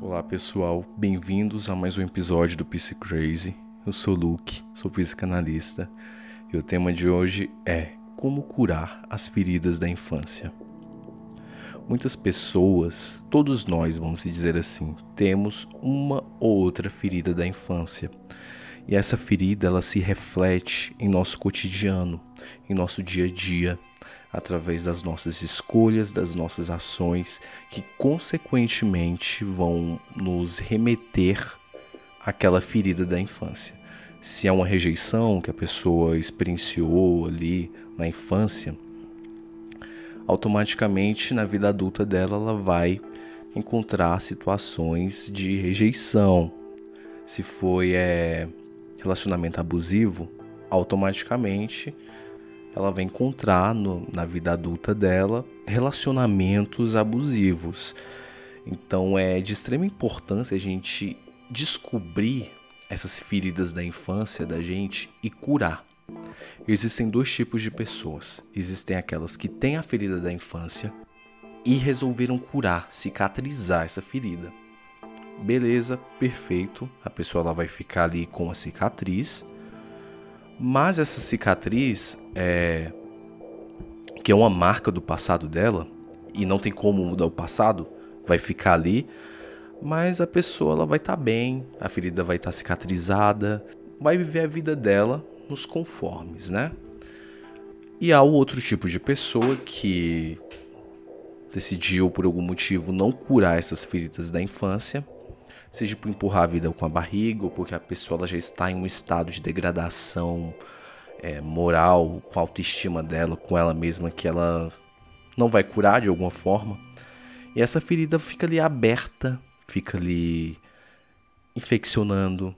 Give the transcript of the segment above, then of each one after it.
Olá pessoal, bem-vindos a mais um episódio do Psi Crazy. Eu sou Luke, sou psicanalista e o tema de hoje é como curar as feridas da infância. Muitas pessoas, todos nós, vamos dizer assim, temos uma ou outra ferida da infância. E essa ferida ela se reflete em nosso cotidiano, em nosso dia a dia, através das nossas escolhas, das nossas ações, que consequentemente vão nos remeter àquela ferida da infância. Se é uma rejeição que a pessoa experienciou ali na infância, automaticamente na vida adulta dela ela vai encontrar situações de rejeição. Se foi é, relacionamento abusivo, automaticamente ela vai encontrar no, na vida adulta dela relacionamentos abusivos. Então é de extrema importância a gente descobrir essas feridas da infância da gente e curar. Existem dois tipos de pessoas. Existem aquelas que têm a ferida da infância e resolveram curar, cicatrizar essa ferida. Beleza, perfeito. A pessoa ela vai ficar ali com a cicatriz mas essa cicatriz é que é uma marca do passado dela e não tem como mudar o passado, vai ficar ali. Mas a pessoa ela vai estar tá bem, a ferida vai estar tá cicatrizada, vai viver a vida dela nos conformes, né? E há o outro tipo de pessoa que decidiu por algum motivo não curar essas feridas da infância seja por empurrar a vida com a barriga ou porque a pessoa já está em um estado de degradação é, moral, com a autoestima dela, com ela mesma, que ela não vai curar de alguma forma. E essa ferida fica ali aberta, fica ali infeccionando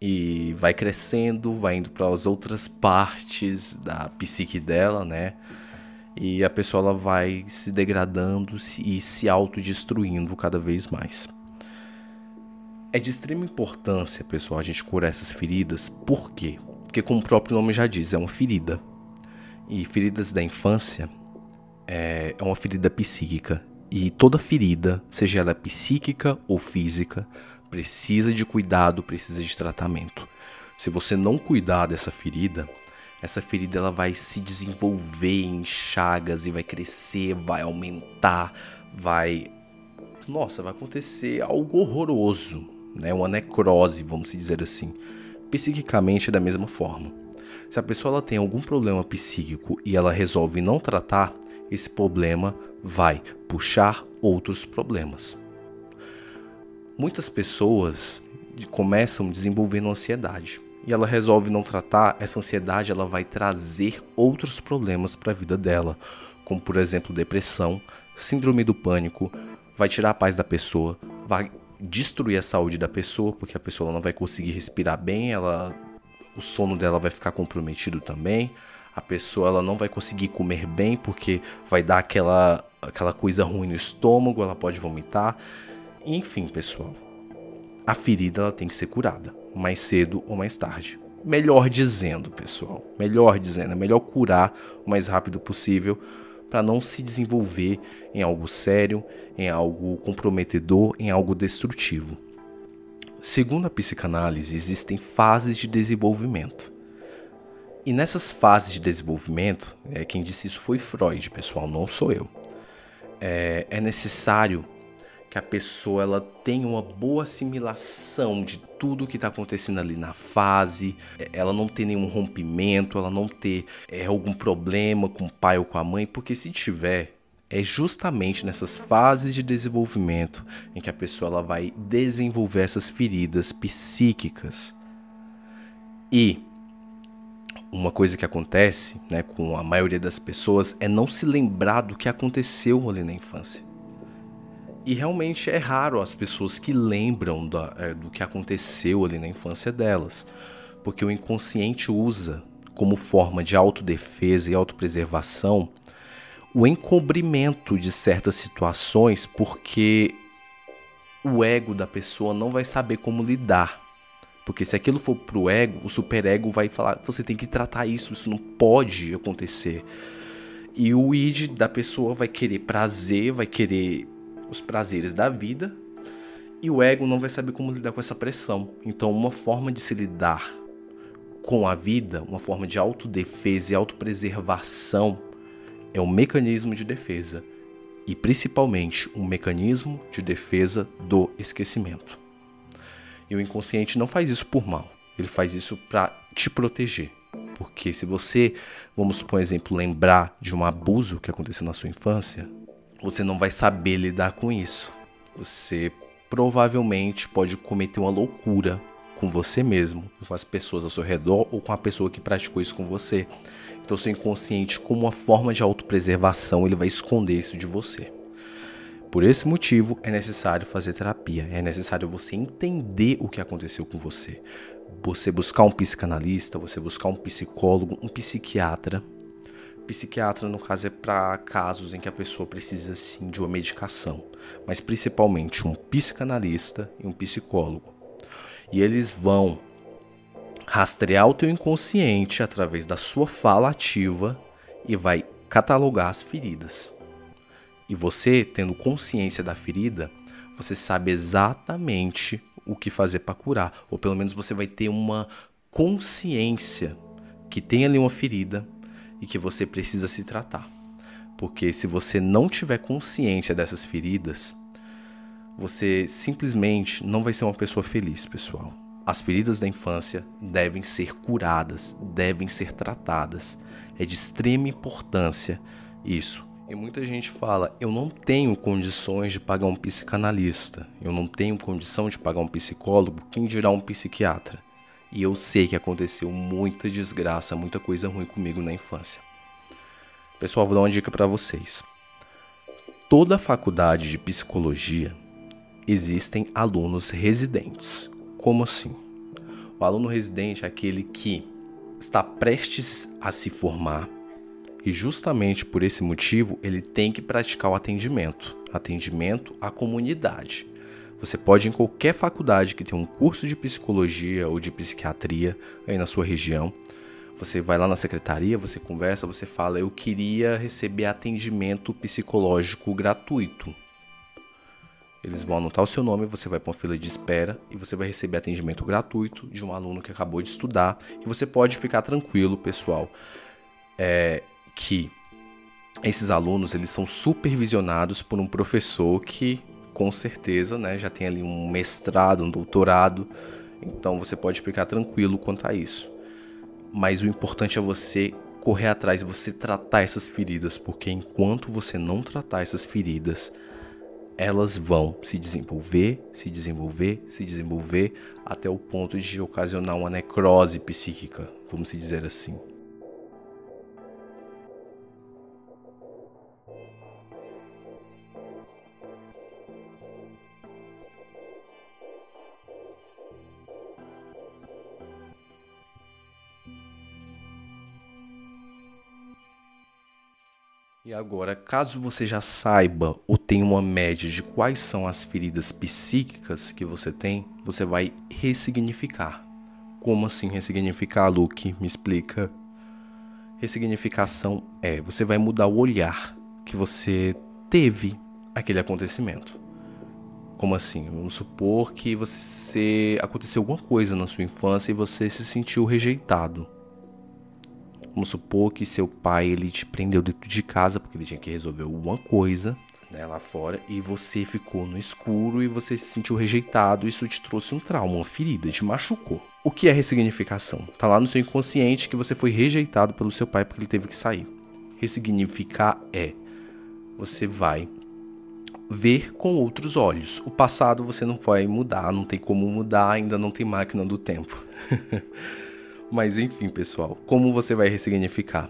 e vai crescendo, vai indo para as outras partes da psique dela, né? E a pessoa ela vai se degradando e se autodestruindo cada vez mais. É de extrema importância, pessoal, a gente curar essas feridas. Por quê? Porque, como o próprio nome já diz, é uma ferida. E feridas da infância é, é uma ferida psíquica. E toda ferida, seja ela psíquica ou física, precisa de cuidado, precisa de tratamento. Se você não cuidar dessa ferida, essa ferida ela vai se desenvolver em chagas e vai crescer, vai aumentar, vai. Nossa, vai acontecer algo horroroso né, uma necrose, vamos dizer assim. Psiquicamente da mesma forma. Se a pessoa ela tem algum problema psíquico e ela resolve não tratar, esse problema vai puxar outros problemas. Muitas pessoas começam desenvolvendo ansiedade e ela resolve não tratar, essa ansiedade ela vai trazer outros problemas para a vida dela, como por exemplo depressão, síndrome do pânico, vai tirar a paz da pessoa, vai destruir a saúde da pessoa, porque a pessoa não vai conseguir respirar bem, ela o sono dela vai ficar comprometido também. A pessoa ela não vai conseguir comer bem porque vai dar aquela aquela coisa ruim no estômago, ela pode vomitar. Enfim, pessoal, a ferida ela tem que ser curada, mais cedo ou mais tarde. Melhor dizendo, pessoal, melhor dizendo, é melhor curar o mais rápido possível para não se desenvolver em algo sério, em algo comprometedor, em algo destrutivo. Segundo a psicanálise, existem fases de desenvolvimento. E nessas fases de desenvolvimento, é, quem disse isso foi Freud, pessoal, não sou eu. É, é necessário que a pessoa ela tenha uma boa assimilação de tudo que está acontecendo ali na fase, é, ela não ter nenhum rompimento, ela não ter é, algum problema com o pai ou com a mãe, porque se tiver, é justamente nessas fases de desenvolvimento em que a pessoa ela vai desenvolver essas feridas psíquicas. E uma coisa que acontece né, com a maioria das pessoas é não se lembrar do que aconteceu ali na infância. E realmente é raro as pessoas que lembram da, é, do que aconteceu ali na infância delas, porque o inconsciente usa como forma de autodefesa e autopreservação o encobrimento de certas situações, porque o ego da pessoa não vai saber como lidar. Porque se aquilo for pro ego, o superego vai falar: você tem que tratar isso, isso não pode acontecer. E o id da pessoa vai querer prazer, vai querer os prazeres da vida E o ego não vai saber como lidar com essa pressão. Então, uma forma de se lidar com a vida, uma forma de autodefesa e autopreservação, é um mecanismo de defesa. E principalmente um mecanismo de defesa do esquecimento. E o inconsciente não faz isso por mal, ele faz isso para te proteger. Porque se você, vamos por exemplo, lembrar de um abuso que aconteceu na sua infância, você não vai saber lidar com isso. Você provavelmente pode cometer uma loucura com você mesmo, com as pessoas ao seu redor ou com a pessoa que praticou isso com você. Então, seu inconsciente, como uma forma de autopreservação, ele vai esconder isso de você. Por esse motivo, é necessário fazer terapia, é necessário você entender o que aconteceu com você. Você buscar um psicanalista, você buscar um psicólogo, um psiquiatra. Psiquiatra, no caso, é para casos em que a pessoa precisa sim de uma medicação, mas principalmente um psicanalista e um psicólogo. E eles vão rastrear o teu inconsciente através da sua fala ativa e vai catalogar as feridas. E você, tendo consciência da ferida, você sabe exatamente o que fazer para curar, ou pelo menos você vai ter uma consciência que tem ali uma ferida e que você precisa se tratar. Porque se você não tiver consciência dessas feridas, você simplesmente não vai ser uma pessoa feliz, pessoal. As feridas da infância devem ser curadas, devem ser tratadas. É de extrema importância isso. E muita gente fala: eu não tenho condições de pagar um psicanalista, eu não tenho condição de pagar um psicólogo, quem dirá um psiquiatra? E eu sei que aconteceu muita desgraça, muita coisa ruim comigo na infância. Pessoal, vou dar uma dica para vocês. Toda faculdade de psicologia existem alunos residentes. Como assim? O aluno residente é aquele que está prestes a se formar e justamente por esse motivo ele tem que praticar o atendimento, atendimento à comunidade. Você pode ir em qualquer faculdade que tenha um curso de psicologia ou de psiquiatria aí na sua região. Você vai lá na secretaria, você conversa, você fala: "Eu queria receber atendimento psicológico gratuito". Eles vão anotar o seu nome, você vai para uma fila de espera e você vai receber atendimento gratuito de um aluno que acabou de estudar. E você pode ficar tranquilo, pessoal, é, que esses alunos eles são supervisionados por um professor que com certeza né, já tem ali um mestrado, um doutorado. Então você pode ficar tranquilo quanto a isso. Mas o importante é você correr atrás, você tratar essas feridas, porque enquanto você não tratar essas feridas, elas vão se desenvolver, se desenvolver, se desenvolver até o ponto de ocasionar uma necrose psíquica, vamos dizer assim. E agora, caso você já saiba ou tenha uma média de quais são as feridas psíquicas que você tem, você vai ressignificar. Como assim ressignificar, Luke? Me explica. Ressignificação é você vai mudar o olhar que você teve aquele acontecimento. Como assim? Vamos supor que você aconteceu alguma coisa na sua infância e você se sentiu rejeitado Vamos supor que seu pai ele te prendeu dentro de casa porque ele tinha que resolver alguma coisa né, lá fora e você ficou no escuro e você se sentiu rejeitado. Isso te trouxe um trauma, uma ferida, te machucou. O que é ressignificação? Tá lá no seu inconsciente que você foi rejeitado pelo seu pai porque ele teve que sair. Ressignificar é você vai ver com outros olhos. O passado você não vai mudar, não tem como mudar, ainda não tem máquina do tempo. Mas enfim, pessoal, como você vai ressignificar?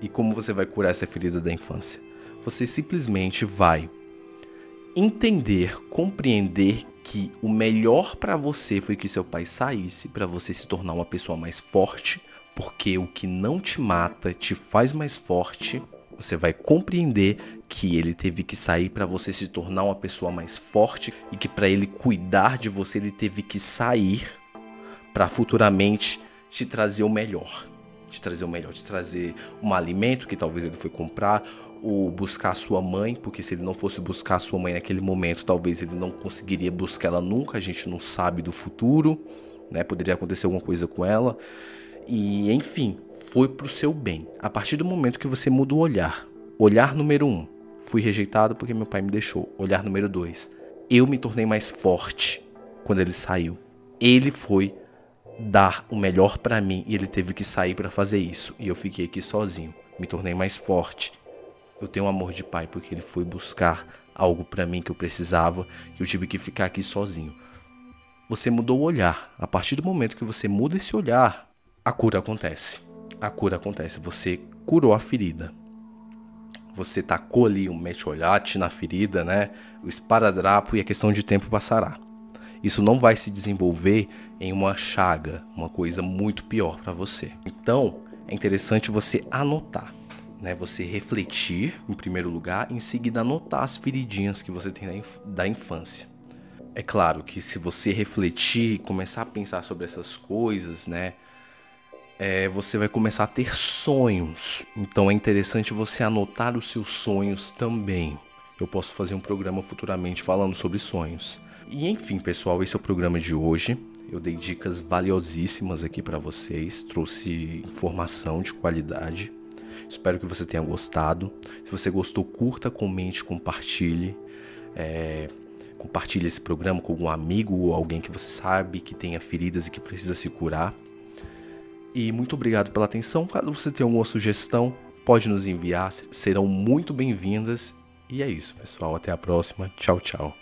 E como você vai curar essa ferida da infância? Você simplesmente vai entender, compreender que o melhor para você foi que seu pai saísse para você se tornar uma pessoa mais forte, porque o que não te mata te faz mais forte. Você vai compreender que ele teve que sair para você se tornar uma pessoa mais forte e que para ele cuidar de você ele teve que sair para futuramente te trazer o melhor. Te trazer o melhor, te trazer um alimento que talvez ele foi comprar, ou buscar sua mãe, porque se ele não fosse buscar sua mãe naquele momento, talvez ele não conseguiria buscar ela nunca, a gente não sabe do futuro, né? Poderia acontecer alguma coisa com ela. E enfim, foi pro seu bem. A partir do momento que você muda o olhar, olhar número um, fui rejeitado porque meu pai me deixou. Olhar número dois, eu me tornei mais forte quando ele saiu. Ele foi dar o melhor para mim e ele teve que sair para fazer isso e eu fiquei aqui sozinho. Me tornei mais forte. Eu tenho um amor de pai porque ele foi buscar algo para mim que eu precisava e eu tive que ficar aqui sozinho. Você mudou o olhar. A partir do momento que você muda esse olhar, a cura acontece. A cura acontece. Você curou a ferida. Você tacou ali um metiolate na ferida, né? O esparadrapo e a questão de tempo passará. Isso não vai se desenvolver em uma chaga, uma coisa muito pior para você. Então, é interessante você anotar, né? Você refletir em primeiro lugar, em seguida anotar as feridinhas que você tem da infância. É claro que se você refletir, começar a pensar sobre essas coisas, né? é, você vai começar a ter sonhos. Então é interessante você anotar os seus sonhos também. Eu posso fazer um programa futuramente falando sobre sonhos. E enfim, pessoal, esse é o programa de hoje. Eu dei dicas valiosíssimas aqui para vocês, trouxe informação de qualidade. Espero que você tenha gostado. Se você gostou, curta, comente, compartilhe. É, compartilhe esse programa com algum amigo ou alguém que você sabe que tenha feridas e que precisa se curar. E muito obrigado pela atenção. Caso você tenha alguma sugestão, pode nos enviar, serão muito bem-vindas. E é isso, pessoal. Até a próxima. Tchau, tchau.